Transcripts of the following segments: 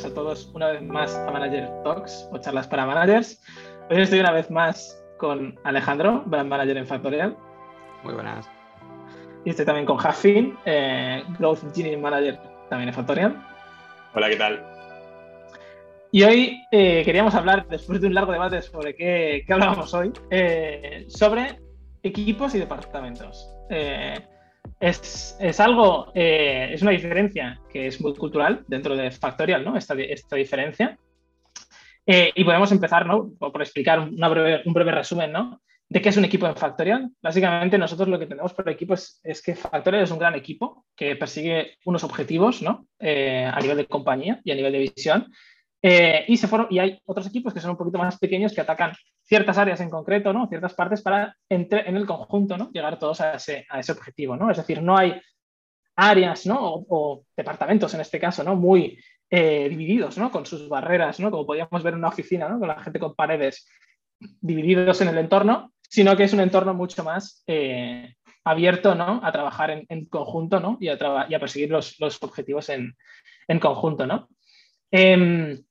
buenas a todos una vez más a Manager Talks o charlas para managers. Hoy estoy una vez más con Alejandro, Brand Manager en Factorial. Muy buenas. Y estoy también con Jafin, eh, Growth Engineering Manager también en Factorial. Hola, ¿qué tal? Y hoy eh, queríamos hablar, después de un largo debate sobre qué, qué hablábamos hoy, eh, sobre equipos y departamentos. Es, es, algo, eh, es una diferencia que es muy cultural dentro de Factorial, ¿no? Esta, esta diferencia. Eh, y podemos empezar, ¿no? Por explicar breve, un breve resumen, ¿no? De qué es un equipo en Factorial. Básicamente, nosotros lo que tenemos por equipo es, es que Factorial es un gran equipo que persigue unos objetivos, ¿no? Eh, a nivel de compañía y a nivel de visión. Eh, y, se fueron, y hay otros equipos que son un poquito más pequeños que atacan ciertas áreas en concreto, ¿no? ciertas partes para entre, en el conjunto ¿no? llegar todos a ese, a ese objetivo. ¿no? Es decir, no hay áreas ¿no? o, departamentos en este caso ¿no? muy eh, divididos ¿no? con sus barreras, ¿no? como podríamos ver en una oficina, ¿no? con la gente con paredes divididos en el entorno, sino que es un entorno mucho más eh, abierto ¿no? a trabajar en, conjunto ¿no? y, a y, a perseguir los, los objetivos en, en, conjunto. ¿no? Eh,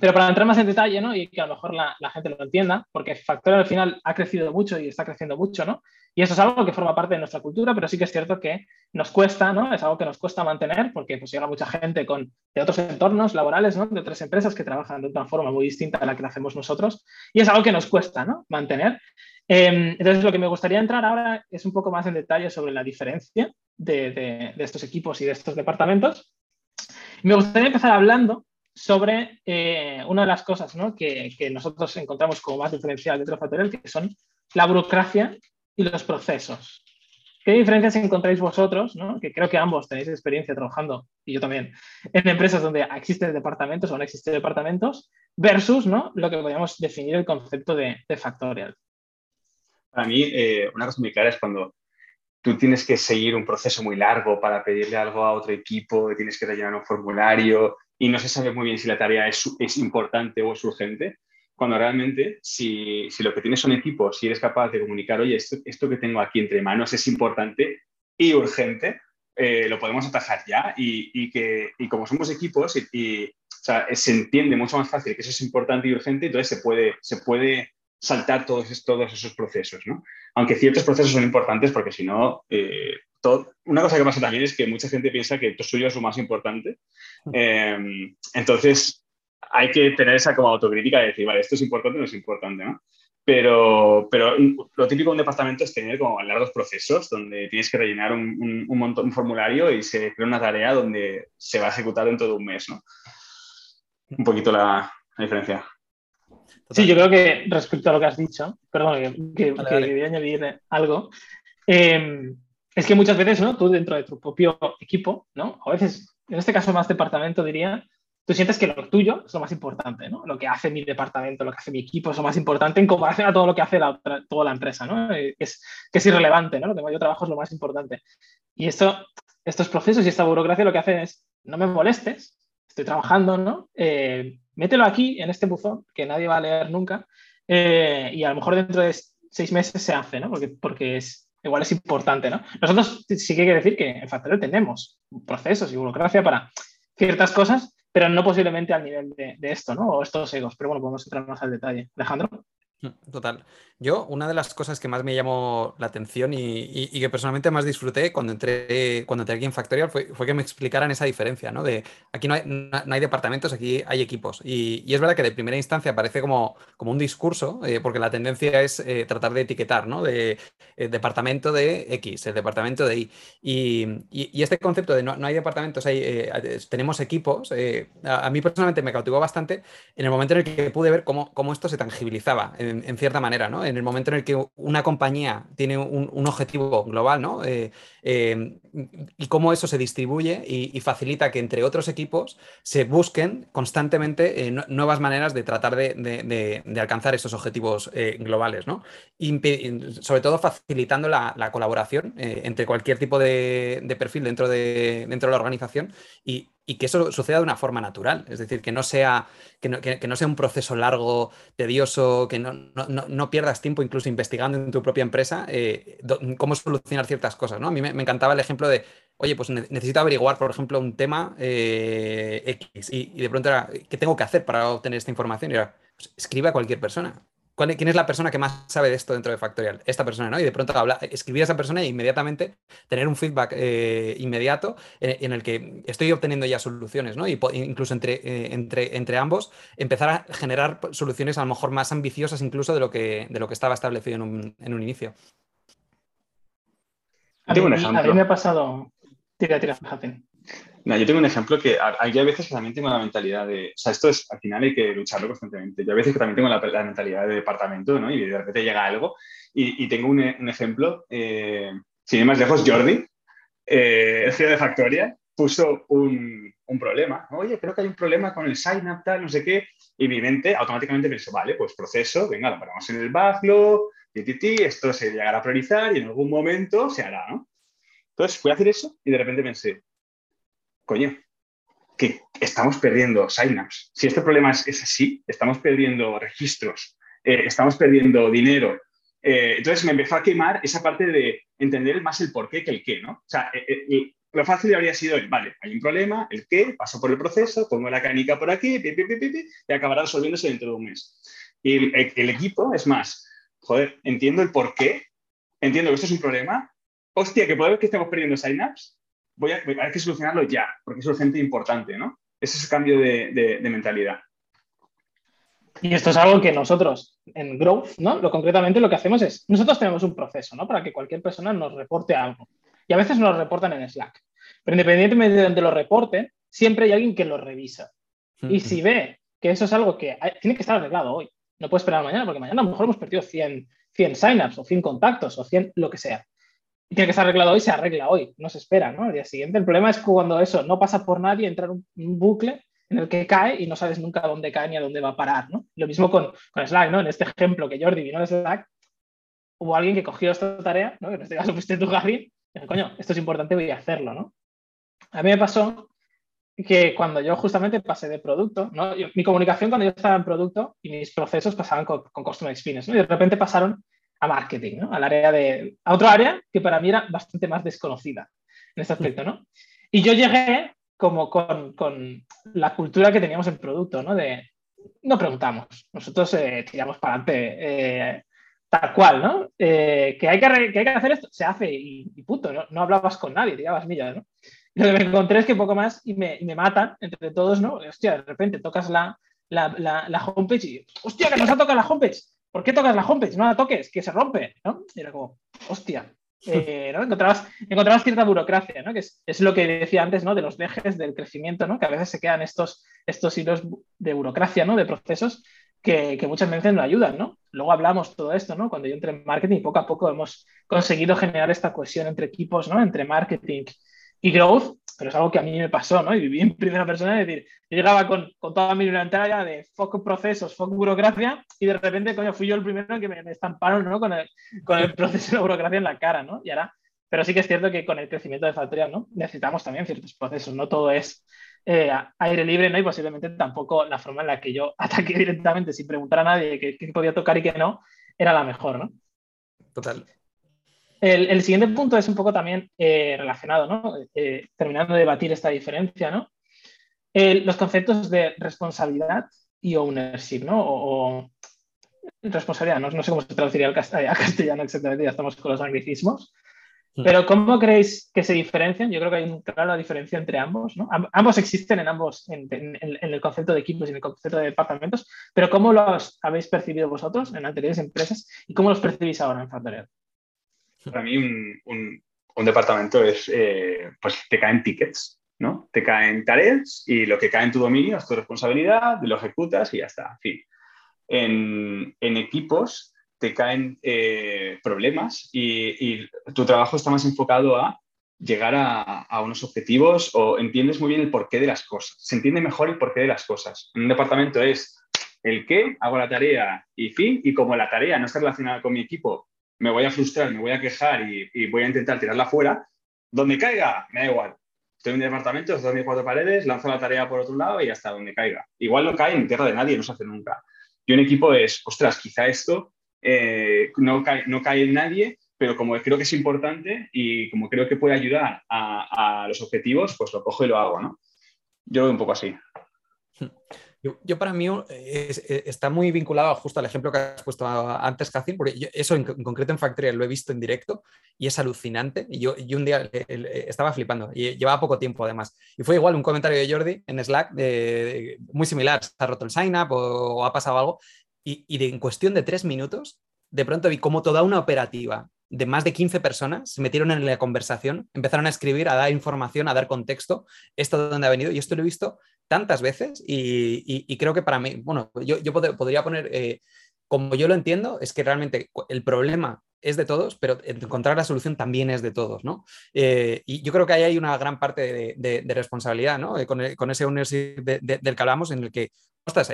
pero para entrar más en detalle, ¿no? Y que a lo mejor la, la, gente lo entienda, porque Factorial al final ha crecido mucho y está creciendo mucho, ¿no? Y eso es algo que forma parte de nuestra cultura, pero sí que es cierto que nos cuesta, ¿no? Es algo que nos cuesta mantener, porque pues llega mucha gente con, de otros entornos laborales, ¿no? De otras empresas que trabajan de una forma muy distinta a la que hacemos nosotros, y es algo que nos cuesta, ¿no? Mantener. Eh, entonces, lo que me gustaría entrar ahora es un poco más en detalle sobre la diferencia de, de, de estos equipos y de estos departamentos. Me gustaría empezar hablando sobre eh, una de las cosas ¿no? que, que, nosotros encontramos como más diferencial dentro de Factorial, que son la burocracia y los procesos. ¿Qué diferencias encontráis vosotros? ¿no? Que creo que ambos tenéis experiencia trabajando, y yo también, en empresas donde existen departamentos o no existen departamentos, versus ¿no? lo que podríamos definir el concepto de, de Factorial. Para mí, eh, una cosa muy clara es cuando tú tienes que seguir un proceso muy largo para pedirle algo a otro equipo, tienes que rellenar un formulario, y no se sabe muy bien si la tarea es, es importante o es urgente, cuando realmente si, si, lo que tienes son equipos y eres capaz de comunicar, oye, esto, esto que tengo aquí entre manos es importante y urgente, eh, lo podemos atajar ya y, y, que, y como somos equipos y, y o sea, se entiende mucho más fácil que eso es importante y urgente, entonces se puede, se puede saltar todos, todos esos procesos, ¿no? Aunque ciertos procesos son importantes porque si no, eh, todo, una cosa que pasa también es que mucha gente piensa que esto suyo es lo más importante. Eh, entonces, hay que tener esa como autocrítica de decir, vale, esto es importante o no es importante, ¿no? Pero, pero lo típico de un departamento es tener como largos procesos donde tienes que rellenar un, un, un, montón, un formulario y se crea una tarea donde se va a ejecutar dentro de un mes, ¿no? Un poquito la, la diferencia. Sí, yo creo que respecto a lo que has dicho, perdón, que, que, vale, vale. que quería añadir algo. Eh, es que muchas veces, ¿no? Tú dentro de tu propio equipo, ¿no? A veces, en este caso más departamento diría, tú sientes que lo tuyo es lo más importante, ¿no? Lo que hace mi departamento, lo que hace mi equipo es lo más importante en comparación a todo lo que hace la toda la empresa, ¿no? Que es, que es irrelevante, ¿no? Lo que yo trabajo es lo más importante. Y esto, estos procesos y esta burocracia lo que hacen es, no me molestes, estoy trabajando, ¿no? Eh, mételo aquí, en este buzón, que nadie va a leer nunca, eh, y a lo mejor dentro de seis meses se hace, ¿no? Porque, porque es, igual es importante, ¿no? Nosotros sí que hay que decir que en Factorial tenemos procesos y burocracia para ciertas cosas, pero no posiblemente al nivel de, de, esto, ¿no? O estos egos. Pero bueno, podemos entrar más al detalle. Alejandro. Total. Yo, una de las cosas que más me llamó la atención y, que personalmente más disfruté cuando entré, cuando entré aquí en Factorial fue, fue que me explicaran esa diferencia, ¿no? De aquí no hay, no hay departamentos, aquí hay equipos. Y, y, es verdad que de primera instancia parece como, como un discurso, eh, porque la tendencia es eh, tratar de etiquetar, ¿no? De eh, departamento de X, el departamento de Y. Y, este concepto de no, no hay departamentos, hay, tenemos equipos, a, mí personalmente me cautivó bastante en el momento en el que pude ver cómo, cómo esto se tangibilizaba en cierta manera, ¿no? En el momento en el que una compañía tiene un, objetivo global, ¿no? Eh, eh, y cómo eso se distribuye y, facilita que entre otros equipos se busquen constantemente eh, nuevas maneras de tratar de, alcanzar esos objetivos globales, ¿no? Sobre todo facilitando la, la colaboración entre cualquier tipo de, perfil dentro de, dentro de la organización y, y que eso suceda de una forma natural, es decir, que no sea, que no, que, no sea un proceso largo, tedioso, que no, no, no, pierdas tiempo incluso investigando en tu propia empresa eh, cómo solucionar ciertas cosas. ¿no? A mí me, encantaba el ejemplo de oye, pues necesito averiguar, por ejemplo, un tema eh, X y, de pronto era, ¿qué tengo que hacer para obtener esta información? Y era, pues, a cualquier persona. ¿Quién es la persona que más sabe de esto dentro de Factorial? Esta persona, ¿no? Y de pronto habla, escribir a esa persona e inmediatamente tener un feedback eh, inmediato en, el que estoy obteniendo ya soluciones, ¿no? Y incluso entre, eh, entre, entre ambos empezar a generar soluciones a lo mejor más ambiciosas incluso de lo que, de lo que estaba establecido en un, en un inicio. A mí, a mí me ha pasado. Tira, tira, yo tengo un ejemplo que hay veces que también tengo la mentalidad de, o sea, esto es, al final hay que lucharlo constantemente. Yo a veces que también tengo la, mentalidad de departamento, ¿no? Y de repente llega algo y, y tengo un, un ejemplo, eh, sin ir más lejos, Jordi, eh, el CEO de Factoria, puso un, un, problema. Oye, creo que hay un problema con el sign-up, tal, no sé qué. Y mi mente automáticamente pensó, vale, pues proceso, venga, lo ponemos en el backlog, ti, esto se llegará a priorizar y en algún momento se hará, ¿no? Entonces fui a hacer eso y de repente pensé, coño, que estamos perdiendo signups. Si este problema es, así, estamos perdiendo registros, eh, estamos perdiendo dinero. Eh, entonces me empezó a quemar esa parte de entender más el por qué que el qué, ¿no? O sea, eh, lo fácil habría sido vale, hay un problema, el qué, paso por el proceso, pongo la canica por aquí, y acabará resolviéndose dentro de un mes. Y el, equipo es más, joder, entiendo el por qué, entiendo que esto es un problema, hostia, que puede que estemos perdiendo signups, voy a, hay que solucionarlo ya, porque es urgente e importante, ¿no? Ese es el cambio de, mentalidad. Y esto es algo que nosotros en Growth, ¿no? Lo concretamente lo que hacemos es, nosotros tenemos un proceso, ¿no? Para que cualquier persona nos reporte algo. Y a veces nos lo reportan en Slack. Pero independientemente de donde lo reporten, siempre hay alguien que lo revisa. Y si ve que eso es algo que tiene que estar arreglado hoy, no puede esperar mañana, porque mañana a lo mejor hemos perdido 100, 100 signups o 100 contactos o 100 lo que sea tiene que estar arreglado hoy, se arregla hoy, no se espera, ¿no? Al día siguiente. El problema es cuando eso no pasa por nadie, entra un, un bucle en el que cae y no sabes nunca dónde cae ni a dónde va a parar, ¿no? Lo mismo con, con Slack, ¿no? En este ejemplo que Jordi vino de Slack, hubo alguien que cogió esta tarea, ¿no? En este caso fuiste tú, Javi, y coño, esto es importante, voy a hacerlo, ¿no? A mí me pasó que cuando yo justamente pasé de producto, ¿no? mi comunicación cuando yo estaba en producto y mis procesos pasaban con, con Customer Experience, ¿no? Y de repente pasaron a marketing, ¿no? Al área de, a otro área que para mí era bastante más desconocida en este aspecto, ¿no? Y yo llegué como con, con la cultura que teníamos en producto, ¿no? De, no preguntamos, nosotros eh, tiramos para adelante eh, tal cual, ¿no? Eh, que, hay que, que, hay que, hacer esto, se hace y, y ¿no? no hablabas con nadie, tirabas millas, ¿no? Lo que me encontré es que poco más y me, y me matan entre todos, ¿no? Hostia, de repente tocas la, la, la, la homepage y, hostia, que nos ha tocado la homepage. ¿Por qué tocas la homepage? No la toques, que se rompe, ¿no? Y era como, hostia. Eh, ¿no? encontrabas, encontrabas, cierta burocracia, ¿no? que es, es, lo que decía antes ¿no? de los dejes del crecimiento, ¿no? que a veces se quedan estos, estos hilos de burocracia, ¿no? de procesos que, que, muchas veces no ayudan. ¿no? Luego hablamos todo esto, ¿no? cuando yo entré en marketing, poco a poco hemos conseguido generar esta cohesión entre equipos, ¿no? entre marketing y growth, pero es algo que a mí me pasó, ¿no? Y viví en primera persona, es decir, yo llegaba con, con toda mi ya de foco procesos, foco burocracia, y de repente, coño, fui yo el primero que me, estamparon, ¿no? Con el, con el proceso de burocracia en la cara, ¿no? Y ahora, pero sí que es cierto que con el crecimiento de Factorial, ¿no? Necesitamos también ciertos procesos, no todo es eh, aire libre, ¿no? Y posiblemente tampoco la forma en la que yo ataqué directamente sin preguntar a nadie qué podía tocar y qué no, era la mejor, ¿no? Total. El, siguiente punto es un poco también eh, relacionado, ¿no? Eh, terminando de debatir esta diferencia, ¿no? los conceptos de responsabilidad y ownership, ¿no? O, responsabilidad, no, sé cómo se traduciría al castellano, exactamente, ya estamos con los anglicismos. Pero ¿cómo creéis que se diferencian? Yo creo que hay una clara diferencia entre ambos, ¿no? ambos existen en ambos, en, el concepto de equipos y en el concepto de departamentos, pero ¿cómo los habéis percibido vosotros en anteriores empresas y cómo los percibís ahora en Factorial? Para mí un, departamento es, eh, pues te caen tickets, ¿no? Te caen tareas y lo que cae en tu dominio es tu responsabilidad, lo ejecutas y ya está, en En, equipos te caen eh, problemas y, tu trabajo está más enfocado a llegar a, unos objetivos o entiendes muy bien el porqué de las cosas. Se entiende mejor el porqué de las cosas. En un departamento es el qué, hago la tarea y fin, y como la tarea no está relacionada con mi equipo me voy a frustrar, me voy a quejar y, voy a intentar tirarla fuera, donde caiga, me da igual. Estoy en mi departamento, estoy en cuatro paredes, lanzo la tarea por otro lado y hasta donde caiga. Igual no cae en tierra de nadie, no se hace nunca. Y un equipo es, ostras, quizá esto eh, no, cae, no cae en nadie, pero como creo que es importante y como creo que puede ayudar a, los objetivos, pues lo cojo y lo hago, ¿no? Yo lo veo un poco así. Yo, para mí eh, está muy vinculado justo al ejemplo que has puesto antes, Cacín, porque eso en, concreto en Factoria lo he visto en directo y es alucinante. Y yo, un día estaba flipando y llevaba poco tiempo además. Y fue igual un comentario de Jordi en Slack muy similar, se ha roto el sign-up o, ha pasado algo. Y, y en cuestión de tres minutos, de pronto vi como toda una operativa de más de 15 personas se metieron en la conversación, empezaron a escribir, a dar información, a dar contexto, esto de dónde ha venido. Y esto lo he visto tantas veces y, creo que para mí, bueno, yo, yo podría poner, eh, como yo lo entiendo, es que realmente el problema es de todos, pero encontrar la solución también es de todos, ¿no? Eh, y yo creo que ahí hay una gran parte de, responsabilidad, ¿no? Con, con ese ownership del que hablamos, en el que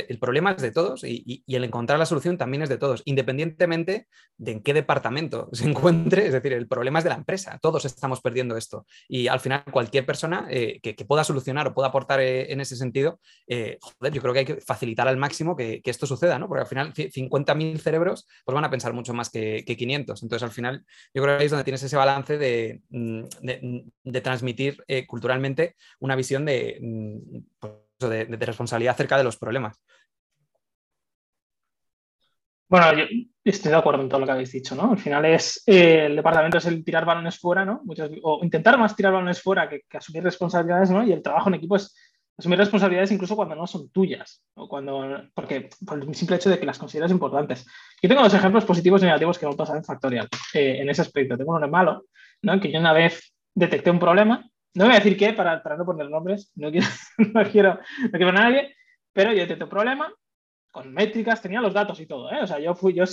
el problema es de todos y, el encontrar la solución también es de todos, independientemente de en qué departamento se encuentre. Es decir, el problema es de la empresa. Todos estamos perdiendo esto. Y al final, cualquier persona eh, que, pueda solucionar o pueda aportar eh, en ese sentido, eh, joder, yo creo que hay que facilitar al máximo que, esto suceda, ¿no? Porque al final, 50.000 cerebros pues van a pensar mucho más que, 500. Entonces, al final, yo creo que es donde tienes ese balance de, mm, transmitir culturalmente una visión de. Mm, pues, de, responsabilidad acerca de los problemas. Bueno, yo estoy de acuerdo en todo lo que habéis dicho, ¿no? Al final es eh, el departamento es el tirar balones fuera, ¿no? o intentar más tirar balones fuera que, asumir responsabilidades, ¿no? Y el trabajo en equipo es asumir responsabilidades incluso cuando no son tuyas, o cuando, porque por el simple hecho de que las consideras importantes. Yo tengo dos ejemplos positivos y negativos que me han pasado en Factorial eh, en ese aspecto. Tengo uno malo, ¿no? Que yo una vez detecté un problema no voy a decir qué para, para no poner nombres, no quiero, no quiero, no quiero a nadie, pero yo tengo un problema con métricas, tenía los datos y todo, ¿eh? O sea, yo fui, yo,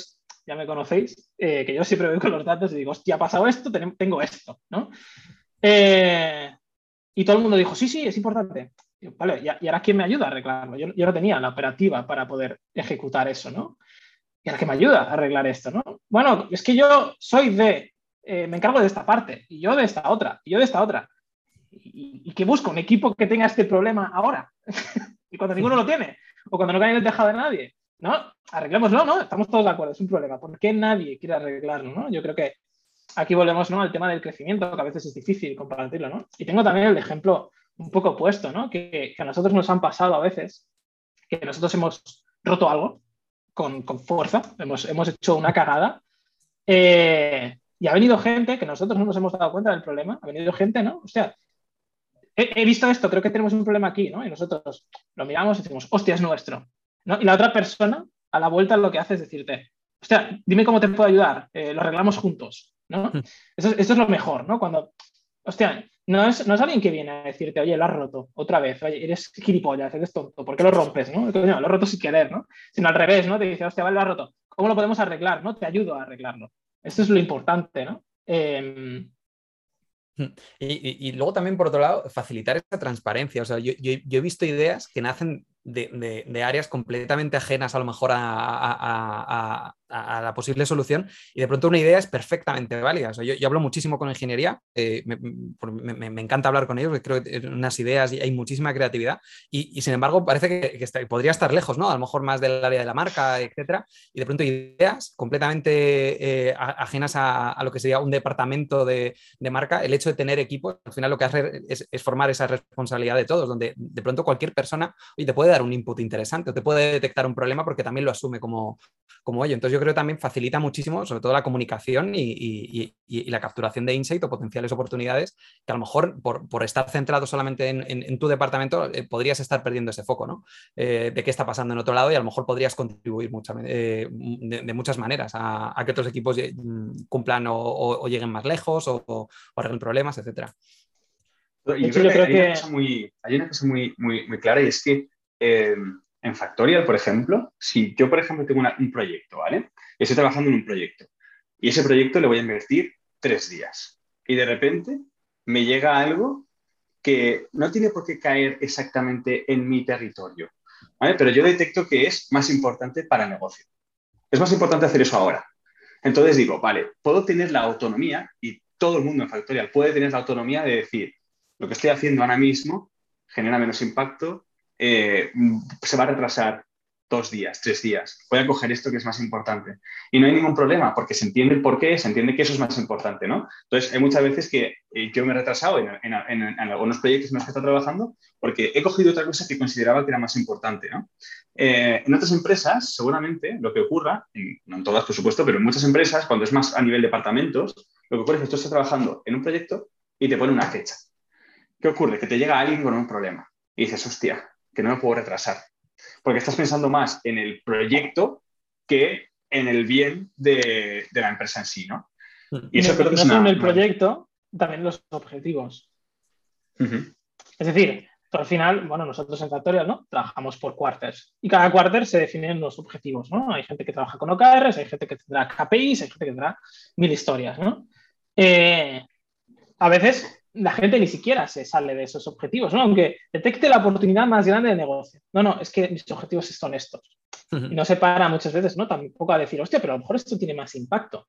ya me conocéis, eh, que yo siempre voy con los datos y digo, hostia, ha pasado esto, tengo esto, ¿no? Eh, y todo el mundo dijo, sí, sí, es importante. ¿Y, ahora quién me ayuda a arreglarlo? Yo, yo no tenía la operativa para poder ejecutar eso, ¿no? ¿Y ahora qué me ayuda a arreglar esto, no? Bueno, es que yo soy de, me encargo de esta parte, y yo de esta otra, y yo de esta otra y, que busca un equipo que tenga este problema ahora. y cuando ninguno lo tiene, o cuando no cae en el tejado de nadie, ¿no? Arreglémoslo, ¿no? Estamos todos de acuerdo, es un problema. ¿Por qué nadie quiere arreglarlo, ¿no? Yo creo que aquí volvemos, ¿no? Al tema del crecimiento, que a veces es difícil compartirlo, ¿no? Y tengo también el ejemplo un poco opuesto, ¿no? Que, a nosotros nos han pasado a veces que nosotros hemos roto algo con, fuerza, hemos, hemos, hecho una cagada. Eh, y ha venido gente que nosotros no nos hemos dado cuenta del problema, ha venido gente, ¿no? O sea, he, visto esto, creo que tenemos un problema aquí, ¿no? Y nosotros lo miramos y decimos, hostia, es nuestro. ¿no? Y la otra persona, a la vuelta, lo que hace es decirte, hostia, dime cómo te puedo ayudar, eh, lo arreglamos juntos, ¿no? Hmm. Eso, es lo mejor, ¿no? Cuando, hostia, no es, no es alguien que viene a decirte, oye, lo has roto, otra vez, oye, eres gilipollas, eres tonto, ¿por qué lo rompes, no? lo he roto sin querer, ¿no? Sino al revés, ¿no? Te dice, hostia, vale, lo has roto, ¿cómo lo podemos arreglar, no? Te ayudo a arreglarlo. Esto es lo importante, ¿no? Eh, y, luego también, por otro lado, facilitar esa transparencia. O sea, yo, yo he visto ideas que nacen de, áreas completamente ajenas a lo mejor a, la posible solución y de pronto una idea es perfectamente válida. yo, hablo muchísimo con ingeniería, eh, me, encanta hablar con ellos, creo que unas ideas y hay muchísima creatividad y, sin embargo parece que, podría estar lejos, ¿no? A lo mejor más del área de la marca, etcétera, y de pronto ideas completamente eh, ajenas a, lo que sería un departamento de, marca, el hecho de tener equipo, al final lo que hace es, formar esa responsabilidad de todos, donde de pronto cualquier persona, y te puede dar un input interesante o te puede detectar un problema porque también lo asume como, como ello. Entonces yo creo que también facilita muchísimo, sobre todo la comunicación y, la capturación de insight o potenciales oportunidades que a lo mejor por, estar centrado solamente en, tu departamento eh, podrías estar perdiendo ese foco, ¿no? Eh, de qué está pasando en otro lado y a lo mejor podrías contribuir eh, de, muchas maneras a, que otros equipos cumplan o, lleguen más lejos o, o arreglen problemas, etcétera. Yo creo, que, hay, Una cosa muy, hay una cosa muy, muy, muy clara y es que eh, en Factorial, por ejemplo, si yo, por ejemplo, tengo un proyecto, ¿vale? estoy trabajando en un proyecto y ese proyecto le voy a invertir tres días y de repente me llega algo que no tiene por qué caer exactamente en mi territorio, ¿vale? Pero yo detecto que es más importante para el negocio. Es más importante hacer eso ahora. Entonces digo, vale, puedo tener la autonomía y todo el mundo en Factorial puede tener la autonomía de decir, lo que estoy haciendo ahora mismo genera menos impacto, eh, se va a retrasar dos días, tres días. Voy a coger esto que es más importante. Y no hay ningún problema, porque se entiende el por qué, se entiende que eso es más importante, ¿no? Entonces, hay muchas veces que eh, yo me he retrasado en, algunos proyectos en los que estoy trabajando porque he cogido otra cosa que consideraba que era más importante, ¿no? Eh, en otras empresas, seguramente, lo que ocurra, no en todas, por supuesto, pero en muchas empresas, cuando es más a nivel departamentos, lo que ocurre es que tú estás trabajando en un proyecto y te pone una fecha. ¿Qué ocurre? Que te llega alguien con un problema y dices, hostia, que no me puedo retrasar porque estás pensando más en el proyecto que en el bien de, la empresa en sí, ¿no? Y eso creo que es en el proyecto, también los objetivos. Es decir, al final, bueno, nosotros en Factorial, ¿no? Trabajamos por quarters y cada quarter se definen los objetivos, ¿no? Hay gente que trabaja con OKRs, hay gente que tendrá KPIs, hay gente que tendrá mil historias, ¿no? Eh, a veces la gente ni siquiera se sale de esos objetivos, ¿no? Aunque detecte la oportunidad más grande de negocio. No, no, es que mis objetivos son estos. Y no se para muchas veces, ¿no? Tampoco a decir, hostia, pero a lo mejor esto tiene más impacto.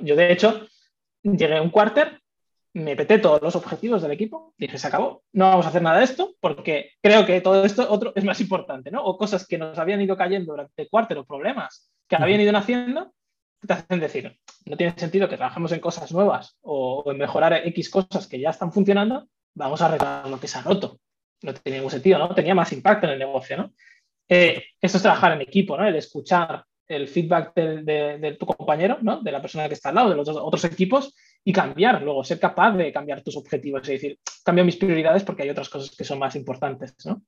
Yo, de hecho, llegué a un cuarter, me peté todos los objetivos del equipo, dije, se acabó, no vamos a hacer nada de esto porque creo que todo esto otro es más importante, ¿no? O cosas que nos habían ido cayendo durante el cuarter o problemas que habían ido naciendo te hacen decir, no tiene sentido que trabajemos en cosas nuevas o, en mejorar X cosas que ya están funcionando, vamos a arreglar lo que se ha roto. No tenía ningún sentido, ¿no? Tenía más impacto en el negocio, ¿no? Eh, esto es trabajar en equipo, ¿no? El escuchar el feedback de, tu compañero, ¿no? De la persona que está al lado, de los otros equipos y cambiar, luego ser capaz de cambiar tus objetivos, es decir, cambio mis prioridades porque hay otras cosas que son más importantes, ¿no?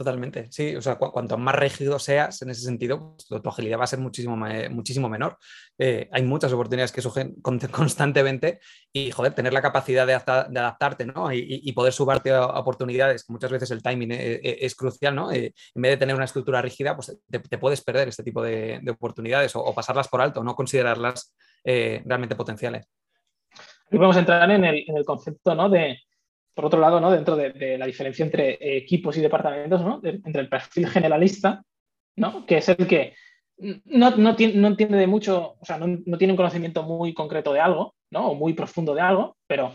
Totalmente, sí. O sea, cuanto más rígido seas en ese sentido, pues, tu, agilidad va a ser muchísimo, muchísimo menor. Eh, hay muchas oportunidades que surgen constantemente y, joder, tener la capacidad de, adaptarte ¿no? y, poder subarte a oportunidades, que muchas veces el timing eh, eh, es, crucial, ¿no? en vez de tener una estructura rígida, pues te, puedes perder este tipo de, oportunidades o, pasarlas por alto, no considerarlas realmente potenciales. Aquí podemos entrar en el, en el concepto ¿no? de por otro lado, ¿no? dentro de, la diferencia entre equipos y departamentos, ¿no? entre el perfil generalista, ¿no? que es el que no, no, entiende de mucho, o sea, no, tiene un conocimiento muy concreto de algo, ¿no? o muy profundo de algo, pero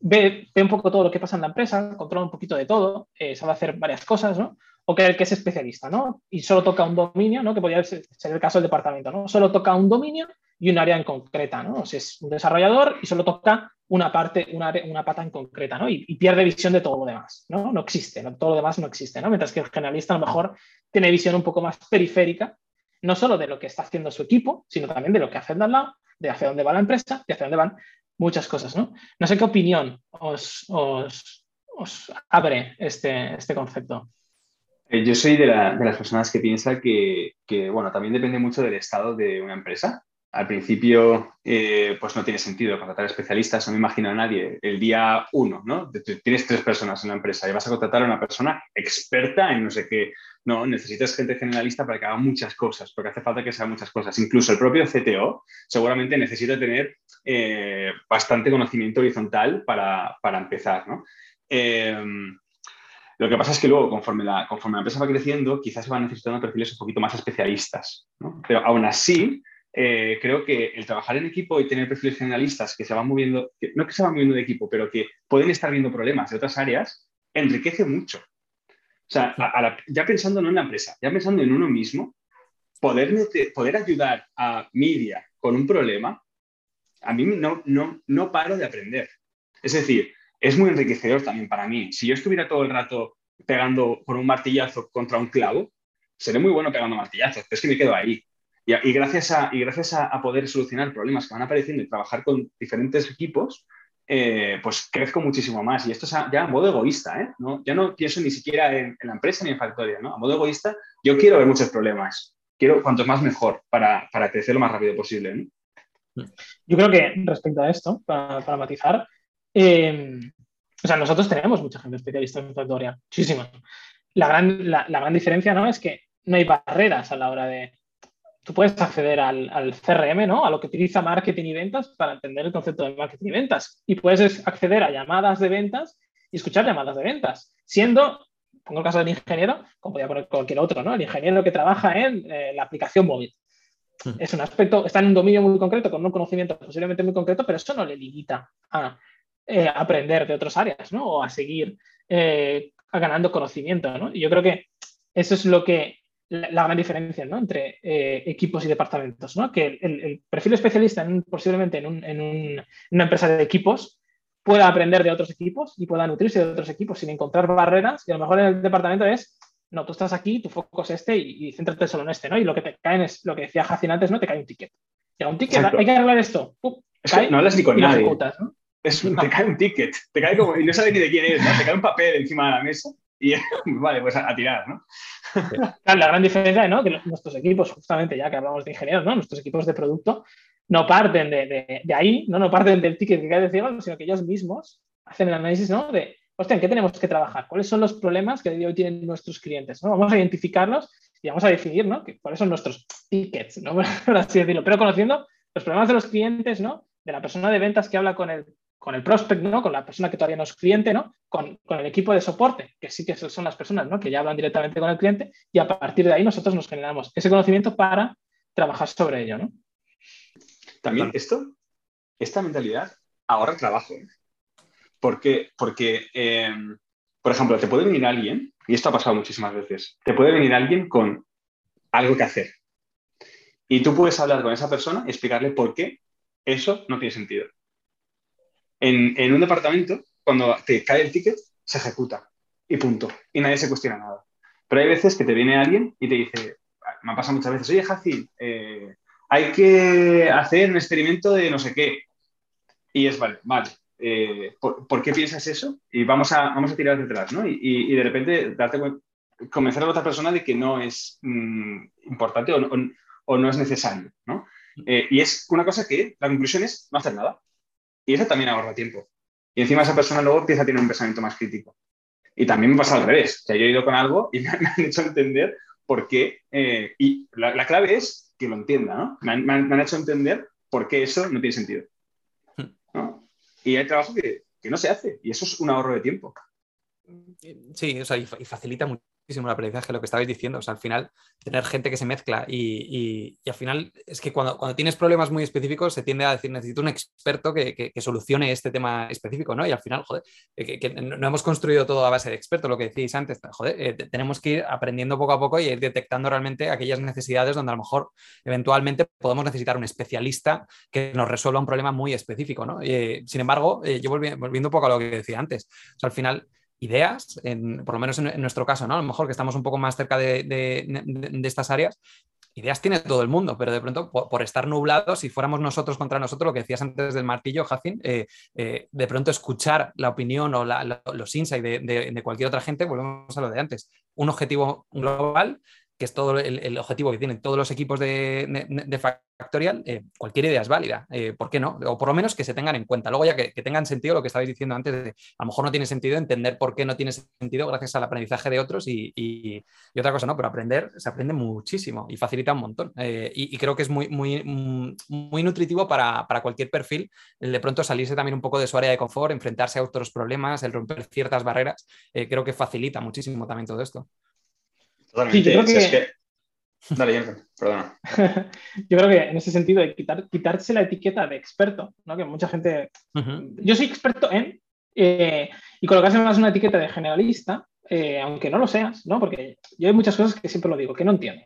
ve, ve, un poco todo lo que pasa en la empresa, controla un poquito de todo, eh, sabe hacer varias cosas, ¿no? o que el que es especialista, ¿no? Y solo toca un dominio, ¿no? Que podría ser el caso del departamento, ¿no? Solo toca un dominio y un área en concreta, ¿no? O es un desarrollador y solo toca una parte, una, una pata en concreta, ¿no? Y, pierde visión de todo lo demás, ¿no? No existe, todo lo demás no existe, ¿no? Mientras que el generalista a lo mejor tiene visión un poco más periférica, no solo de lo que está haciendo su equipo, sino también de lo que hace al lado, de hacia dónde va la empresa y hacia dónde van muchas cosas, ¿no? No sé qué opinión os, os, os abre este, este concepto. Eh, yo soy de, de, las personas que piensa que, que, bueno, también depende mucho del estado de una empresa al principio eh, pues no tiene sentido contratar especialistas, no me imagino a nadie el día uno, ¿no? Tienes tres personas en la empresa y vas a contratar a una persona experta en no sé qué. No, necesitas gente generalista para que haga muchas cosas, porque hace falta que se haga muchas cosas. Incluso el propio CTO seguramente necesita tener eh, bastante conocimiento horizontal para, empezar, ¿no? Em, lo que pasa es que luego, conforme la, conforme la empresa va creciendo, quizás se van necesitando perfiles un poquito más especialistas, ¿no? Pero aún así, eh, creo que el trabajar en equipo y tener perfiles generalistas que se van moviendo, no que se van moviendo de equipo, pero que pueden estar viendo problemas de otras áreas, enriquece mucho. O sea, ya pensando no en la empresa, ya pensando en uno mismo, poder, poder ayudar a media con un problema, a mí no, no, no paro de aprender. Es decir, es muy enriquecedor también para mí. Si yo estuviera todo el rato pegando con un martillazo contra un clavo, seré muy bueno pegando martillazos, pero es que me quedo ahí. Y, gracias, a, y gracias a, poder solucionar problemas que van apareciendo y trabajar con diferentes equipos, eh, pues crezco muchísimo más. Y esto es ya a modo egoísta, ¿eh? ¿No? Ya no pienso ni siquiera en, la empresa ni en Factoria, ¿no? A modo egoísta, yo quiero ver muchos problemas. Quiero cuanto más mejor para, para crecer lo más rápido posible, Yo creo que respecto a esto, para, matizar, eh, o sea, nosotros tenemos mucha gente especialista en Factoria, muchísima. La gran, la gran diferencia, ¿no? Es que no hay barreras a la hora de, tú puedes acceder al, CRM, ¿no? A lo que utiliza marketing y ventas para entender el concepto de marketing y ventas. Y puedes acceder a llamadas de ventas y escuchar llamadas de ventas, siendo, pongo el caso del ingeniero, como podría poner cualquier otro, ¿no? El ingeniero que trabaja en eh, la aplicación móvil. Hmm. Es un aspecto, está en un dominio muy concreto, con un conocimiento posiblemente muy concreto, pero eso no le limita a eh, aprender de otras áreas, ¿no? O a seguir eh, ganando conocimiento, ¿no? Y yo creo que eso es lo que la, gran diferencia ¿no? entre eh, equipos y departamentos, ¿no? que el, perfil especialista en posiblemente en, en, una empresa de equipos pueda aprender de otros equipos y pueda nutrirse de otros equipos sin encontrar barreras y a lo mejor en el departamento es, no, tú estás aquí, tu foco es este y, céntrate solo en este, ¿no? Y lo que te caen es lo que decía Jacin antes, ¿no? Te cae un ticket. Llega un ticket, hay que arreglar esto. no hablas ni con nadie. te cae un ticket, te cae como, y no sabes ni de quién es, ¿no? te cae un papel encima de la mesa y vale, pues a, tirar, ¿no? Claro, la gran diferencia, ¿no? Que nuestros equipos, justamente ya que hablamos de ingenieros, ¿no? Nuestros equipos de producto no parten de, ahí, ¿no? No parten del ticket que cae de cielo, sino que ellos mismos hacen el análisis, ¿no? De, hostia, ¿en qué tenemos que trabajar? ¿Cuáles son los problemas que hoy tienen nuestros clientes? ¿no? Vamos a identificarlos y vamos a definir, ¿no? cuáles son nuestros tickets, ¿no? Por así decirlo. Pero conociendo los problemas de los clientes, ¿no? De la persona de ventas que habla con el con el prospect, ¿no? con la persona que todavía no es cliente, ¿no? Con, el equipo de soporte, que sí que son las personas ¿no? que ya hablan directamente con el cliente, y a partir de ahí nosotros nos generamos ese conocimiento para trabajar sobre ello. ¿no? También esto, esta mentalidad ahorra trabajo. ¿eh? Porque, porque em, por ejemplo, te puede venir alguien, y esto ha pasado muchísimas veces, te puede venir alguien con algo que hacer. Y tú puedes hablar con esa persona y explicarle por qué eso no tiene sentido en, un departamento, cuando te cae el ticket, se ejecuta y punto. Y nadie se cuestiona nada. Pero hay veces que te viene alguien y te dice, me ha pasado muchas veces, oye, Jacin, eh, hay que hacer un experimento de no sé qué. Y es, vale, vale, eh, ¿por, qué piensas eso? Y vamos a, vamos a tirar detrás, ¿no? Y, de repente darte convencer a la otra persona de que no es mm, importante o, no es necesario, ¿no? Eh, y es una cosa que la conclusión es no hacer nada. Y eso también ahorra tiempo. Y encima esa persona luego empieza a tener un pensamiento más crítico. Y también me pasa al revés. O sea, yo he ido con algo y me han, hecho entender por qué. Eh, y la, clave es que lo entienda, ¿no? Me han, hecho entender por qué eso no tiene sentido. ¿no? Y hay trabajo que, que, no se hace. Y eso es un ahorro de tiempo. Sí, o sea, y, facilita mucho el aprendizaje, lo que estabais diciendo. O sea, al final, tener gente que se mezcla y, al final es que cuando, cuando, tienes problemas muy específicos se tiende a decir, necesito un experto que, que, solucione este tema específico, ¿no? Y al final, joder, que, no hemos construido todo a base de expertos, lo que decíais antes, joder, eh, tenemos que ir aprendiendo poco a poco y ir detectando realmente aquellas necesidades donde a lo mejor eventualmente podemos necesitar un especialista que nos resuelva un problema muy específico, ¿no? Eh, sin embargo, eh, yo volviendo un poco a lo que decía antes, o sea, al final ideas, por lo menos en, nuestro caso, ¿no? A lo mejor que estamos un poco más cerca de, estas áreas, ideas tiene todo el mundo, pero de pronto por, estar nublados, si fuéramos nosotros contra nosotros, lo que decías antes del martillo, Jacin, eh, eh, de pronto escuchar la opinión o los insights de, cualquier otra gente, volvemos a lo de antes, un objetivo global que es todo el, objetivo que tienen todos los equipos de, Factorial, eh, cualquier idea es válida. Eh, ¿Por qué no? O por lo menos que se tengan en cuenta. Luego ya que, tengan sentido lo que estabais diciendo antes, de, a lo mejor no tiene sentido entender por qué no tiene sentido gracias al aprendizaje de otros y, otra cosa no, pero aprender se aprende muchísimo y facilita un montón. Eh, y, creo que es muy, muy, muy nutritivo para, para, cualquier perfil el de pronto salirse también un poco de su área de confort, enfrentarse a otros problemas, el romper ciertas barreras. creo que facilita muchísimo también todo esto. Totalmente. yo creo que... Dale, perdona. yo creo que en ese sentido de quitar, quitarse la etiqueta de experto, ¿no? que mucha gente... Yo soy experto en... Eh, y colocarse más una etiqueta de generalista, eh, aunque no lo seas, ¿no? porque yo hay muchas cosas que siempre lo digo, que no entiendo.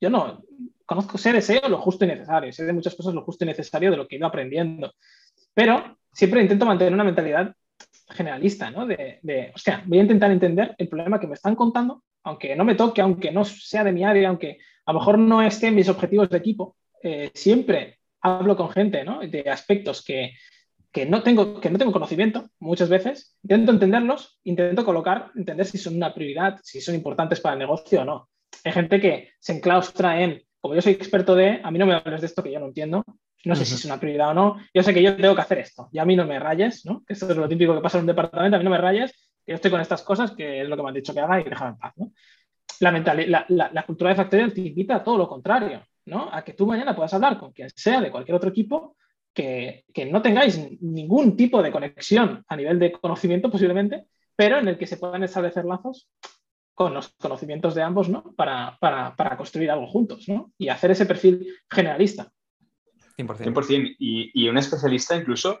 Yo no conozco, sé de lo justo y necesario, sé de muchas cosas lo justo y necesario de lo que he ido aprendiendo, pero siempre intento mantener una mentalidad generalista, ¿no? De, de, hostia, voy a intentar entender el problema que me están contando aunque no me toque, aunque no sea de mi área, aunque a lo mejor no esté en mis objetivos de equipo, eh, siempre hablo con gente de aspectos que, no tengo, que no tengo conocimiento muchas veces, intento entenderlos, intento colocar, entender si son una prioridad, si son importantes para el negocio o no. Hay gente que se enclaustra en, como yo soy experto de, a mí no me hables de esto que yo no entiendo, no sé si es una prioridad o no, yo sé que yo tengo que hacer esto y a mí no me rayes, ¿no? Esto es lo típico que pasa en un departamento, a mí no me rayes, yo estoy con estas cosas, que es lo que me han dicho que haga y déjame en paz. ¿no? La, la, cultura de Factorial te invita a todo lo contrario, ¿no? a que tú mañana puedas hablar con quien sea de cualquier otro equipo que, que, no tengáis ningún tipo de conexión a nivel de conocimiento posiblemente, pero en el que se puedan establecer lazos con los conocimientos de ambos ¿no? para, para, para construir algo juntos ¿no? y hacer ese perfil generalista. 100%. 100%. Y, y un especialista incluso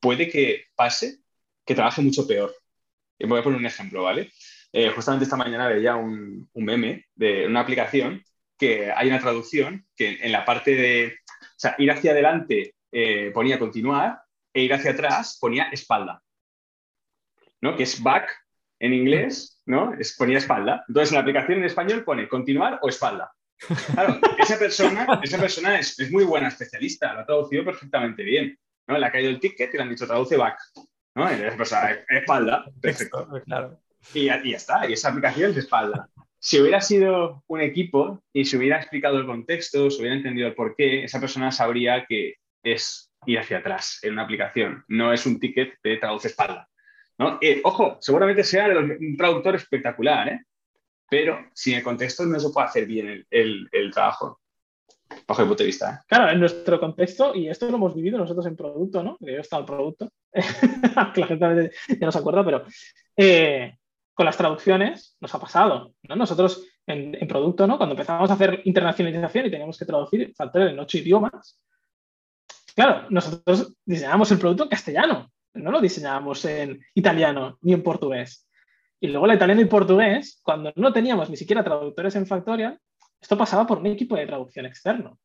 puede que pase que trabaje mucho peor. Voy a poner un ejemplo, ¿vale? eh, justamente esta mañana veía un, un, meme de una aplicación que hay una traducción que en la parte de, o sea, ir hacia adelante eh, ponía continuar e ir hacia atrás ponía espalda, ¿no? Que es back en inglés, ¿no? Es, ponía espalda. Entonces, en la aplicación en español pone continuar o espalda. Claro, esa persona, esa persona es, es muy buena especialista, lo ha traducido perfectamente bien. ¿no? Le ha caído el ticket y le han dicho traduce back. ¿No? O sea, espalda, perfecto. Claro. Y, ya, y ya está, y esa aplicación es espalda. Si hubiera sido un equipo y se hubiera explicado el contexto, se hubiera entendido el por qué, esa persona sabría que es ir hacia atrás en una aplicación, no es un ticket de traduce espalda. ¿no? Eh, ojo, seguramente sea un traductor espectacular, ¿eh? pero sin el contexto no se puede hacer bien el, el, trabajo. Bajo el punto de vista. ¿eh? Claro, en nuestro contexto, y esto lo hemos vivido nosotros en producto, ¿no? Yo he estado en producto, la gente ya no se acuerda, pero eh, con las traducciones nos ha pasado, ¿no? Nosotros en, en, producto, ¿no? Cuando empezamos a hacer internacionalización y teníamos que traducir en ocho idiomas, claro, nosotros diseñábamos el producto en castellano, no lo diseñábamos en italiano ni en portugués. Y luego el italiano y portugués, cuando no teníamos ni siquiera traductores en Factorial, esto pasaba por un equipo de traducción externo,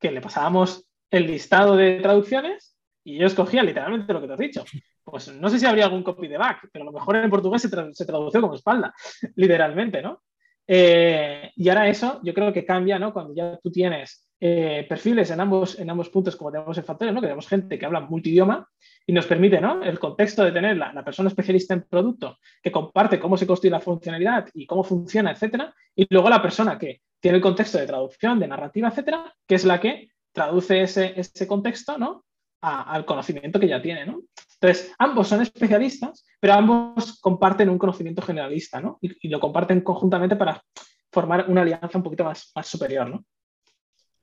que le pasábamos el listado de traducciones y ellos cogían literalmente lo que te has dicho. Pues no sé si habría algún copy de back, pero a lo mejor en portugués se, tradució como espalda, literalmente, ¿no? Eh, y ahora eso yo creo que cambia, ¿no? Cuando ya tú tienes eh, perfiles en ambos, en ambos puntos, como tenemos en Factorial, ¿no? Que tenemos gente que habla multidioma y nos permite, ¿no? El contexto de tener la, persona especialista en producto que comparte cómo se construye la funcionalidad y cómo funciona, etcétera, y luego la persona que tiene el contexto de traducción, de narrativa, etcétera, que es la que traduce ese, ese contexto, ¿no? al conocimiento que ya tiene, ¿no? Entonces, ambos son especialistas, pero ambos comparten un conocimiento generalista, ¿no? Y, lo comparten conjuntamente para formar una alianza un poquito más, más superior, ¿no?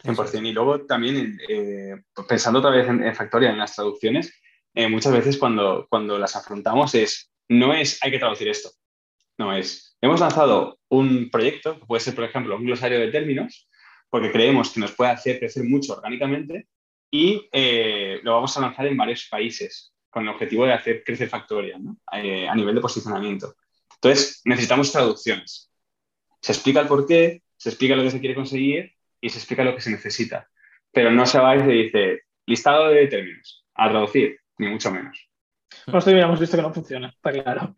100%. Y luego también, eh, pensando otra vez en, en Factoria, en las traducciones, eh, muchas veces cuando, cuando las afrontamos es, no es hay que traducir esto, no es, hemos lanzado un proyecto, que puede ser, por ejemplo, un glosario de términos, porque creemos que nos puede hacer crecer mucho orgánicamente y eh, lo vamos a lanzar en varios países con el objetivo de hacer crecer Factoria eh, a nivel de posicionamiento. Entonces, necesitamos traducciones. Se explica el por qué, se explica lo que se quiere conseguir y se explica lo que se necesita. Pero no se va y se dice, listado de términos, a traducir ni mucho menos. Ya hemos visto que no funciona, está claro.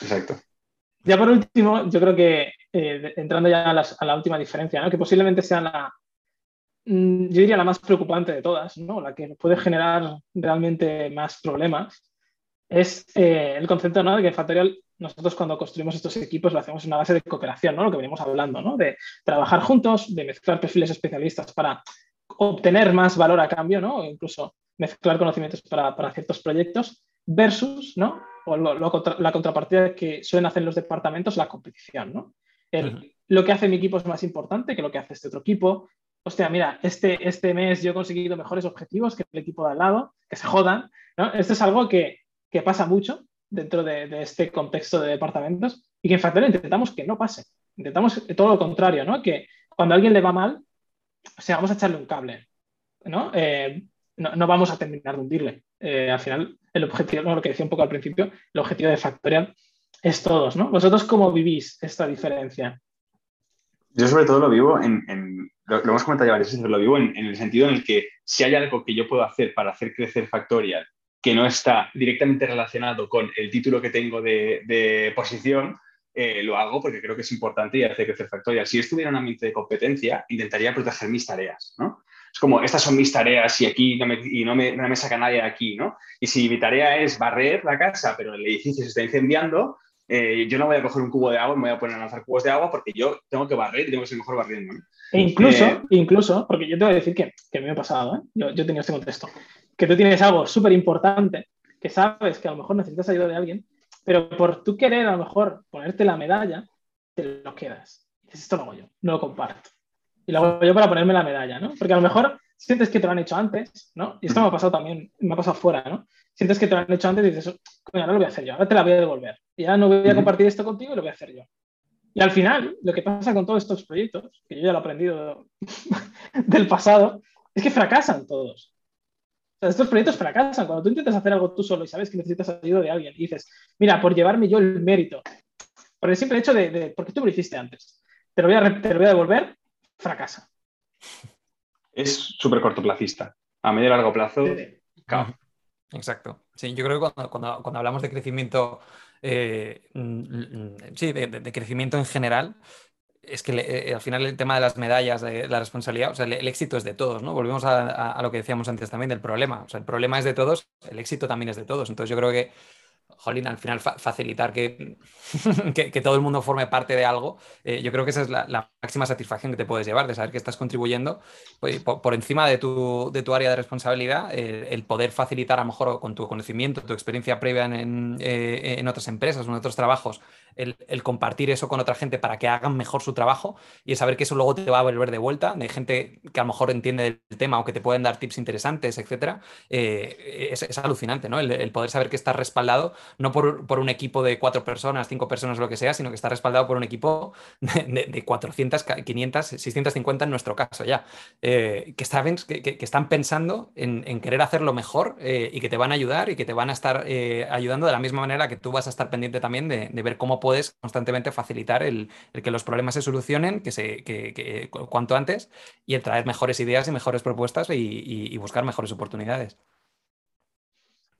Exacto. Ya por último, yo creo que eh, entrando ya a, la última diferencia, ¿no? que posiblemente sea la, mm, yo diría la más preocupante de todas, ¿no? la que puede generar realmente más problemas, es eh, el concepto ¿no? de que Factorial, nosotros cuando construimos estos equipos lo hacemos en una base de cooperación, ¿no? lo que venimos hablando, ¿no? de trabajar juntos, de mezclar perfiles especialistas para obtener más valor a cambio, ¿no? incluso mezclar conocimientos para, para ciertos proyectos versus, ¿no? O la contrapartida que suelen hacer los departamentos, la competición, ¿no? Lo que hace mi equipo es más importante que lo que hace este otro equipo. Hostia, mira, este, este mes yo he conseguido mejores objetivos que el equipo de al lado, que se jodan, ¿no? Esto es algo que, que pasa mucho dentro de, de, este contexto de departamentos y que en Factor intentamos que no pase. Intentamos todo lo contrario, ¿no? Que cuando a alguien le va mal, o sea, vamos a echarle un cable, ¿no? Eh, no, vamos a terminar de hundirle. Eh, al final, el objetivo, lo que decía un poco al principio, el objetivo de Factorial es todos, ¿no? ¿Vosotros cómo vivís esta diferencia? Yo sobre todo lo vivo en, lo, hemos comentado ya varias veces, lo vivo en, el sentido en el que si hay algo que yo puedo hacer para hacer crecer Factorial que no está directamente relacionado con el título que tengo de, posición, eh, lo hago porque creo que es importante y hace crecer Factorial. Si estuviera en un ambiente de competencia, intentaría proteger mis tareas, ¿no? Es como, estas son mis tareas y aquí no me, y no me, no me saca nadie de aquí, ¿no? Y si mi tarea es barrer la casa, pero el edificio se está incendiando, eh, yo no voy a coger un cubo de agua y me voy a poner a lanzar cubos de agua porque yo tengo que barrer y tengo que ser mejor barriendo. ¿no? E incluso, eh, incluso, porque yo te voy a decir que, que me ha pasado, ¿eh? yo, yo he tenido este contexto, que tú tienes algo súper importante, que sabes que a lo mejor necesitas ayuda de alguien, pero por tú querer a lo mejor ponerte la medalla, te lo quedas. Dices, esto lo hago yo, no lo comparto y lo hago yo para ponerme la medalla, ¿no? Porque a lo mejor sientes que te lo han hecho antes, ¿no? Y esto me ha pasado también, me ha pasado fuera, ¿no? Sientes que te lo han hecho antes y dices, coño, ahora lo voy a hacer yo, ahora te la voy a devolver. Y ya no voy a compartir esto contigo y lo voy a hacer yo. Y al final, lo que pasa con todos estos proyectos, que yo ya lo he aprendido del pasado, es que fracasan todos. sea, estos proyectos fracasan. Cuando tú intentas hacer algo tú solo y sabes que necesitas ayuda de alguien y dices, mira, por llevarme yo el mérito, por el simple hecho de, de porque tú me lo hiciste antes, te lo voy a, te lo voy a devolver, fracasa. Es súper cortoplacista. A medio y largo plazo, sí. Exacto. Sí, yo creo que cuando, cuando, cuando hablamos de crecimiento, eh, sí, de, de, crecimiento en general, es que le, eh, al final el tema de las medallas, de la responsabilidad, o sea, el, el éxito es de todos, ¿no? Volvemos a, a, a, lo que decíamos antes también del problema. O sea, el problema es de todos, el éxito también es de todos. Entonces yo creo que jolín, al final fa facilitar que, que, todo el mundo forme parte de algo, eh, yo creo que esa es la, máxima satisfacción que te puedes llevar, de saber que estás contribuyendo pues, por, encima de tu, de tu, área de responsabilidad, el poder facilitar a lo mejor con tu conocimiento, tu experiencia previa en, en, eh, otras empresas en otros trabajos, el, compartir eso con otra gente para que hagan mejor su trabajo y saber que eso luego te va a volver de vuelta, de gente que a lo mejor entiende el tema o que te pueden dar tips interesantes, etcétera, eh, es, alucinante, ¿no? El, poder saber que estás respaldado no por, por, un equipo de cuatro personas, cinco personas, lo que sea, sino que está respaldado por un equipo de, de, de 400, 500, 650 en nuestro caso ya, eh, que, saben, que, que, están pensando en, en, querer hacerlo mejor eh, y que te van a ayudar y que te van a estar ayudando de la misma manera que tú vas a estar pendiente también de, de ver cómo puedes constantemente facilitar el, que los problemas se solucionen, que se, que, cuanto antes, y el traer mejores ideas y mejores propuestas y, buscar mejores oportunidades.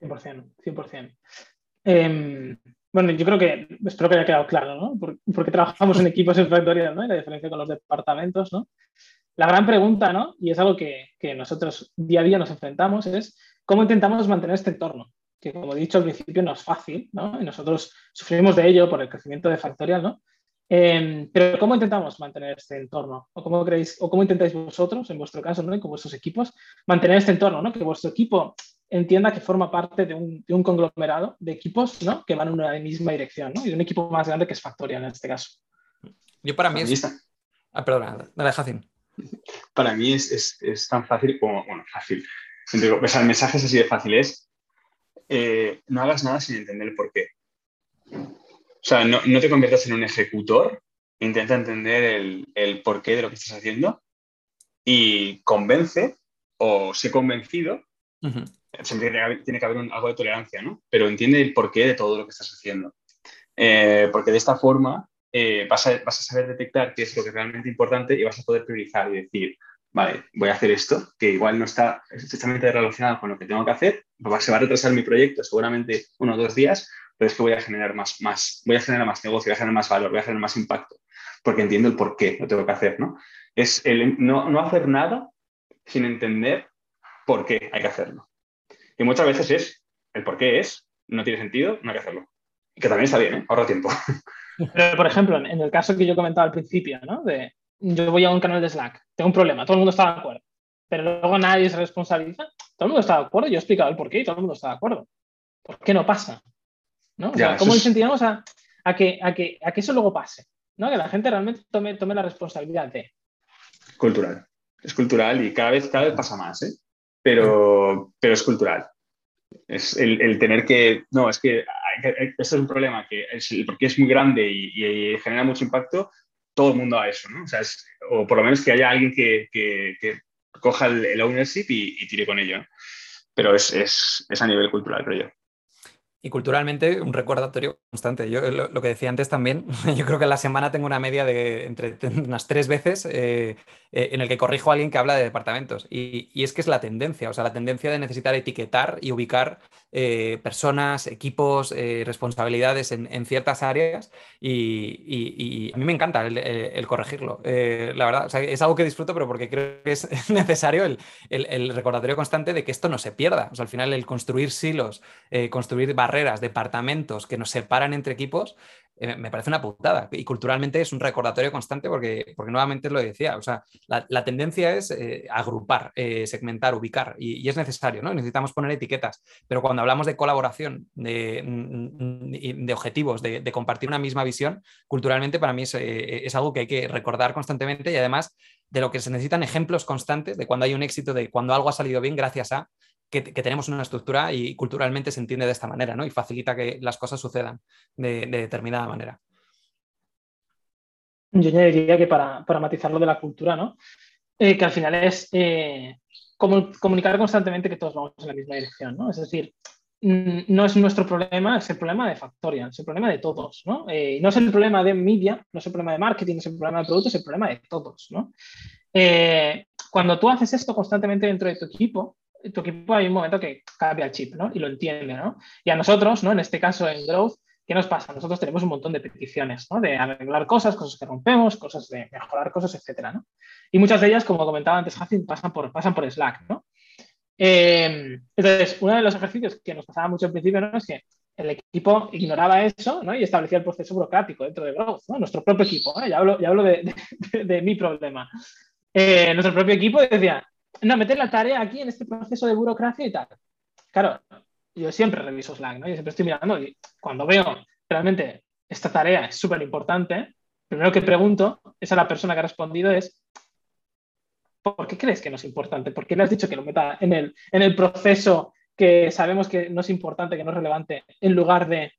100%, 100%. Eh, bueno, yo creo que, espero que haya quedado claro, ¿no? Porque trabajamos en equipos en ¿no? Y la diferencia con los departamentos, ¿no? La gran pregunta, ¿no? Y es algo que, que, nosotros día a día nos enfrentamos, es cómo intentamos mantener este entorno, que como he dicho al principio no es fácil, ¿no? Y nosotros sufrimos de ello por el crecimiento de Factorial, ¿no? Eh, pero ¿cómo intentamos mantener este entorno? ¿O cómo, creéis, o cómo intentáis vosotros, en vuestro caso, ¿no? y con vuestros equipos, mantener este entorno? ¿no? Que vuestro equipo entienda que forma parte de un, de un, conglomerado de equipos ¿no? que van en una misma dirección ¿no? y de un equipo más grande que es Factorial en este caso. Yo para mí es... Ah, perdona, dale, Jacin. Para mí es, es, es, tan fácil como, bueno, fácil. O sea, el mensaje es así de fácil, es eh, no hagas nada sin entender el por qué. O sea, no, no te conviertas en un ejecutor, intenta entender el, el porqué de lo que estás haciendo y convence o sé convencido Uh -huh. Siempre tiene que haber, tiene que haber un, algo de tolerancia, ¿no? Pero entiende el porqué de todo lo que estás haciendo. Eh, porque de esta forma eh, vas, a, vas, a, saber detectar qué es lo que es realmente importante y vas a poder priorizar y decir, vale, voy a hacer esto, que igual no está estrechamente relacionado con lo que tengo que hacer, se va a retrasar mi proyecto seguramente uno o dos días, pero es que voy a generar más, más, voy a generar más negocio, voy a generar más valor, voy a generar más impacto, porque entiendo el por qué lo tengo que hacer, ¿no? Es el no, no hacer nada sin entender por qué hay que hacerlo. Y muchas veces es, el por qué es, no tiene sentido, no hay que hacerlo. Que también está bien, ¿eh? ahorra tiempo. Pero, por ejemplo, en el caso que yo comentaba al principio, ¿no? De, yo voy a un canal de Slack, tengo un problema, todo el mundo está de acuerdo, pero luego nadie se responsabiliza, todo el mundo está de acuerdo, yo he explicado el por qué y todo el mundo está de acuerdo. ¿Por qué no pasa? ¿no? O sea, ¿Cómo incentivamos a, a, que, a, que, a que eso luego pase? ¿no? Que la gente realmente tome, tome la responsabilidad de... Cultural. Es cultural y cada vez, cada vez pasa más, ¿eh? pero, pero es cultural. Es el, el, tener que, no, es que esto es un problema, que es, porque es muy grande y, y, genera mucho impacto, todo el mundo a eso, ¿no? O, por lo menos que haya alguien que, que, coja el, ownership y, tire con ello. Pero es, es, es a nivel cultural, creo yo. Y culturalmente, un recordatorio constante. Yo lo, lo, que decía antes también, yo creo que en la semana tengo una media de entre unas tres veces eh, eh, en el que corrijo a alguien que habla de departamentos. Y, y, es que es la tendencia, o sea, la tendencia de necesitar etiquetar y ubicar eh, personas, equipos, eh, responsabilidades en, en, ciertas áreas. Y, y, a mí me encanta el, corregirlo. Eh, la verdad, es algo que disfruto, pero porque creo que es necesario el, el, recordatorio constante de que esto no se pierda. O sea, al final, el construir silos, eh, construir barreras, departamentos que nos separan entre equipos, eh, me parece una putada. Y culturalmente es un recordatorio constante porque, porque nuevamente lo decía, o sea, la, tendencia es eh, agrupar, eh, segmentar, ubicar, y, es necesario, ¿no? Necesitamos poner etiquetas, pero cuando hablamos de colaboración, de, mm, de objetivos, de, de, compartir una misma visión, culturalmente para mí es, es algo que hay que recordar constantemente y además de lo que se necesitan ejemplos constantes de cuando hay un éxito, de cuando algo ha salido bien gracias a que, tenemos una estructura y culturalmente se entiende de esta manera, ¿no? Y facilita que las cosas sucedan de, de determinada manera. Yo añadiría que para, para, matizar lo de la cultura, ¿no? Eh, que al final es, eh, comunicar constantemente que todos vamos en la misma dirección, ¿no? Es decir, no es nuestro problema, es el problema de Factorial, es el problema de todos, ¿no? Eh, no es el problema de media, no es el problema de marketing, no es el problema de productos, es el problema de todos, ¿no? Eh, cuando tú haces esto constantemente dentro de tu equipo, tu equipo hay un momento que cambia el chip, ¿no? Y lo entiende, ¿no? Y a nosotros, ¿no? En este caso en Growth, ¿qué nos pasa? Nosotros tenemos un montón de peticiones, ¿no? De arreglar cosas, cosas que rompemos, cosas de mejorar cosas, etcétera, ¿no? Y muchas de ellas, como comentaba antes Hacin, pasan por, pasan por Slack, ¿no? Eh, entonces, uno de los ejercicios que nos pasaba mucho al principio ¿no? es que el equipo ignoraba eso ¿no? y establecía el proceso burocrático dentro de Growth, ¿no? nuestro propio equipo. ¿eh? Ya hablo, ya hablo de, mi problema. Eh, nuestro propio equipo decía, no, meter la tarea aquí en este proceso de burocracia y tal. Claro, yo siempre reviso Slack, ¿no? Yo siempre estoy mirando y cuando veo realmente esta tarea es súper importante, primero que pregunto es a la persona que ha respondido es, ¿por qué crees que no es importante? ¿Por qué le has dicho que lo meta en el, en el proceso que sabemos que no es importante, que no es relevante, en lugar de,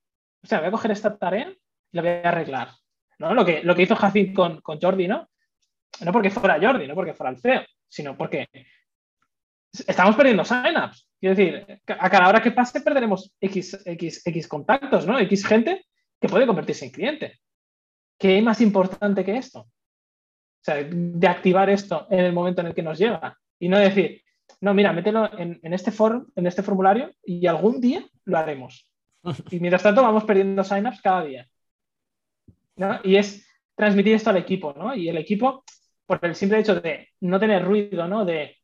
o sea, voy a coger esta tarea y la voy a arreglar? ¿no? Lo, que, lo que hizo Jacin con, con Jordi, ¿no? No porque fuera Jordi, no porque fuera el CEO, sino porque estamos perdiendo signups. Quiero decir, a cada hora que pase perderemos X, X, X contactos, ¿no? X gente que puede convertirse en cliente. ¿Qué es más importante que esto? O sea, de activar esto en el momento en el que nos llega y no decir, no, mira, mételo en, este, en este formulario y algún día lo haremos. Y mientras tanto vamos perdiendo signups cada día. Y es transmitir esto al equipo, ¿no? Y el equipo, por el simple hecho de no tener ruido, ¿no? De,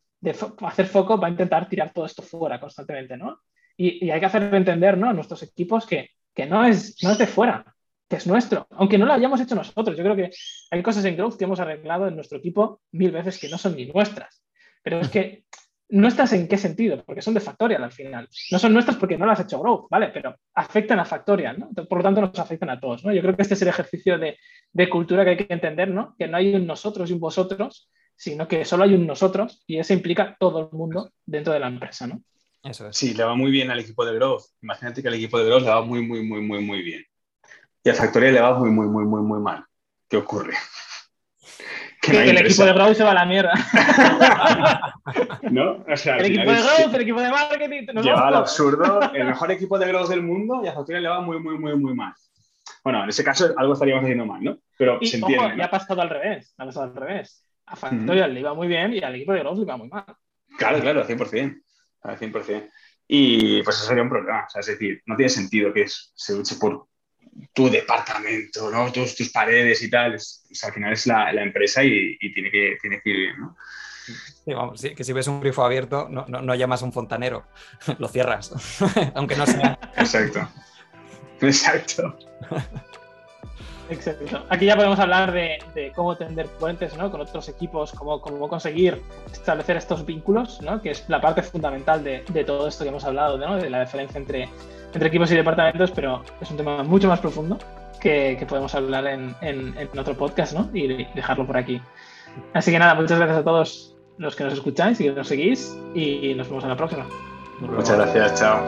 hacer foco, va a intentar tirar todo esto fuera constantemente, ¿no? Y, hay que hacer entender, ¿no? A nuestros equipos que, que no, es, no es de fuera, que es nuestro, aunque no lo hayamos hecho nosotros. Yo creo que hay cosas en Growth que hemos arreglado en nuestro equipo mil veces que no son ni nuestras. Pero es que nuestras en qué sentido, porque son de Factorial al final. No son nuestras porque no las ha hecho Growth, ¿vale? Pero afectan a Factorial, ¿no? Por lo tanto, nos afectan a todos, ¿no? Yo creo que este es el ejercicio de, de cultura que hay que entender, ¿no? Que no hay un nosotros y un vosotros, sino que solo hay un nosotros y eso implica todo el mundo dentro de la empresa, ¿no? Eso es. Sí, le va muy bien al equipo de Growth. Imagínate que al equipo de Growth le va muy, muy, muy, muy, muy bien y a Factoría le va muy, muy, muy, muy, muy mal. ¿Qué ocurre? Que, el equipo de Growth se va a la mierda. ¿No? O sea, el equipo de Growth, el equipo de marketing. Lleva al absurdo. El mejor equipo de Growth del mundo y a Factoría le va muy, muy, muy, muy mal. Bueno, en ese caso algo estaríamos haciendo mal, ¿no? Pero se entiende. Ojo, ya ha pasado al revés. Ha pasado al revés. A Factoría le iba muy bien y al equipo de Growth le iba muy mal. Claro, claro, al 100%. Al 100%. Y pues eso sería un problema. O sea, es decir, no tiene sentido que se luche por tu departamento, ¿no? tus, tus paredes y tal. al final es la, la empresa y, y, tiene, que, tiene que ir bien, ¿no? Sí, vamos, sí, que si ves un grifo abierto, no, no, no llamas a un fontanero, lo cierras, aunque no sea. Exacto. Exacto. Exacto. Aquí ya podemos hablar de, cómo tender puentes ¿no? con otros equipos, cómo, cómo, conseguir establecer estos vínculos, ¿no? que es la parte fundamental de, de todo esto que hemos hablado, ¿no? de la diferencia entre, entre equipos y departamentos, pero es un tema mucho más profundo que, podemos hablar en, en, otro podcast ¿no? y dejarlo por aquí. Así que nada, muchas gracias a todos los que nos escucháis y que nos seguís y nos vemos en la próxima. Muchas gracias, chao.